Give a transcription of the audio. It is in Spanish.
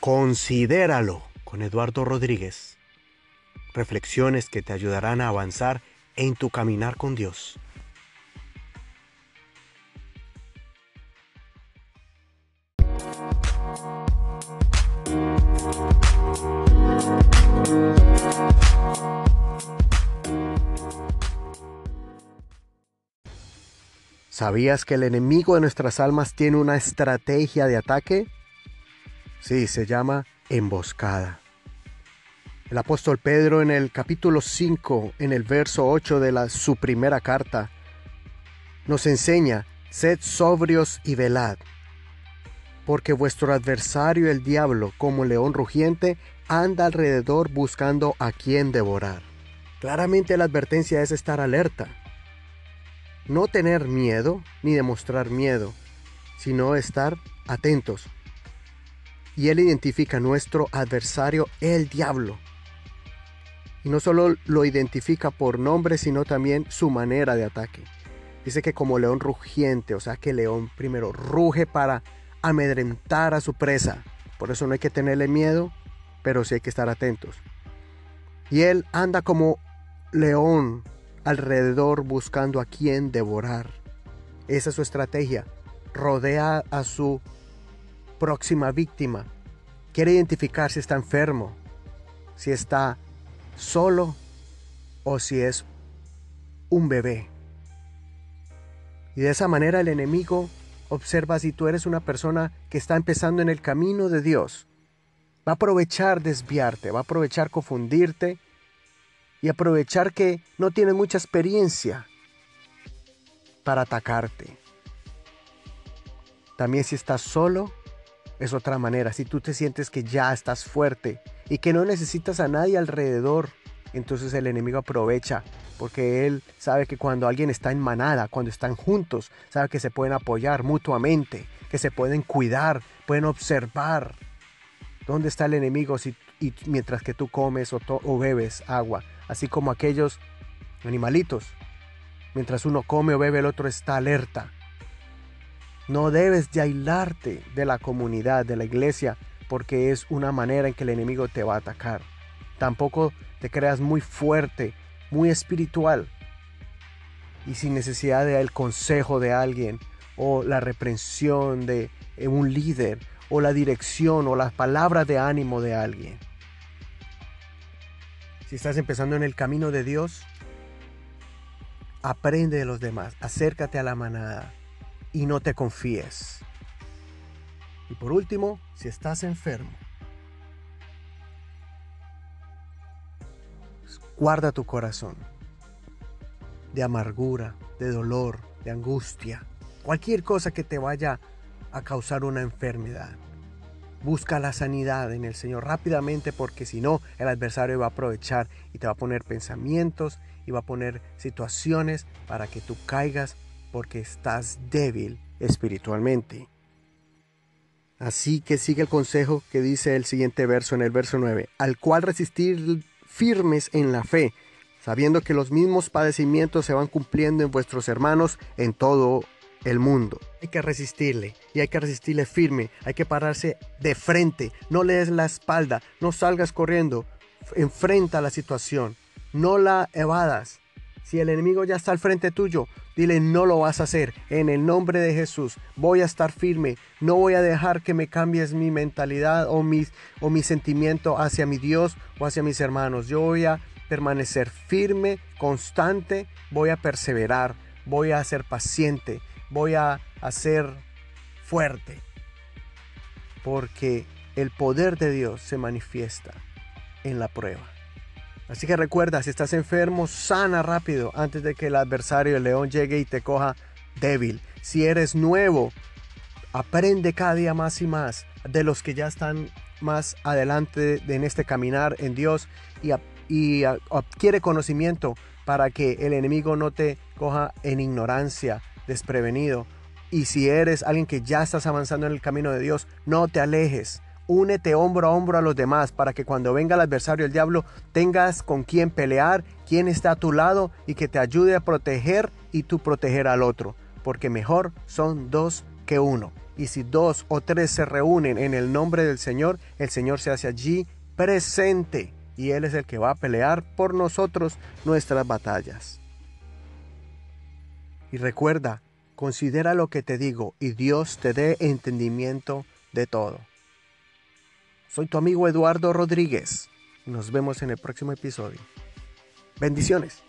Considéralo con Eduardo Rodríguez. Reflexiones que te ayudarán a avanzar en tu caminar con Dios. ¿Sabías que el enemigo de nuestras almas tiene una estrategia de ataque? Sí, se llama emboscada. El apóstol Pedro en el capítulo 5, en el verso 8 de la, su primera carta, nos enseña, sed sobrios y velad, porque vuestro adversario el diablo, como león rugiente, anda alrededor buscando a quien devorar. Claramente la advertencia es estar alerta. No tener miedo ni demostrar miedo, sino estar atentos, y él identifica nuestro adversario, el diablo. Y no solo lo identifica por nombre, sino también su manera de ataque. Dice que como león rugiente, o sea que el león primero ruge para amedrentar a su presa. Por eso no hay que tenerle miedo, pero sí hay que estar atentos. Y él anda como león alrededor buscando a quien devorar. Esa es su estrategia. Rodea a su próxima víctima. Quiere identificar si está enfermo, si está solo o si es un bebé. Y de esa manera el enemigo observa si tú eres una persona que está empezando en el camino de Dios. Va a aprovechar desviarte, va a aprovechar confundirte y aprovechar que no tienes mucha experiencia para atacarte. También si estás solo, es otra manera. Si tú te sientes que ya estás fuerte y que no necesitas a nadie alrededor, entonces el enemigo aprovecha porque él sabe que cuando alguien está en manada, cuando están juntos, sabe que se pueden apoyar mutuamente, que se pueden cuidar, pueden observar dónde está el enemigo si, y mientras que tú comes o, o bebes agua, así como aquellos animalitos. Mientras uno come o bebe, el otro está alerta no debes de aislarte de la comunidad, de la iglesia, porque es una manera en que el enemigo te va a atacar. Tampoco te creas muy fuerte, muy espiritual y sin necesidad del consejo de alguien o la reprensión de un líder o la dirección o las palabras de ánimo de alguien. Si estás empezando en el camino de Dios, aprende de los demás, acércate a la manada, y no te confíes. Y por último, si estás enfermo, guarda tu corazón de amargura, de dolor, de angustia, cualquier cosa que te vaya a causar una enfermedad. Busca la sanidad en el Señor rápidamente porque si no, el adversario va a aprovechar y te va a poner pensamientos y va a poner situaciones para que tú caigas porque estás débil espiritualmente. Así que sigue el consejo que dice el siguiente verso en el verso 9, al cual resistir firmes en la fe, sabiendo que los mismos padecimientos se van cumpliendo en vuestros hermanos en todo el mundo. Hay que resistirle y hay que resistirle firme, hay que pararse de frente, no le des la espalda, no salgas corriendo, enfrenta la situación, no la evadas. Si el enemigo ya está al frente tuyo, Dile, no lo vas a hacer. En el nombre de Jesús voy a estar firme. No voy a dejar que me cambies mi mentalidad o, o mi sentimiento hacia mi Dios o hacia mis hermanos. Yo voy a permanecer firme, constante. Voy a perseverar. Voy a ser paciente. Voy a ser fuerte. Porque el poder de Dios se manifiesta en la prueba. Así que recuerda, si estás enfermo, sana rápido antes de que el adversario, el león, llegue y te coja débil. Si eres nuevo, aprende cada día más y más de los que ya están más adelante en este caminar en Dios y, y adquiere conocimiento para que el enemigo no te coja en ignorancia, desprevenido. Y si eres alguien que ya estás avanzando en el camino de Dios, no te alejes únete hombro a hombro a los demás para que cuando venga el adversario, el diablo, tengas con quién pelear, quién está a tu lado y que te ayude a proteger y tú proteger al otro. Porque mejor son dos que uno. Y si dos o tres se reúnen en el nombre del Señor, el Señor se hace allí presente y Él es el que va a pelear por nosotros nuestras batallas. Y recuerda, considera lo que te digo y Dios te dé entendimiento de todo. Soy tu amigo Eduardo Rodríguez. Nos vemos en el próximo episodio. Bendiciones.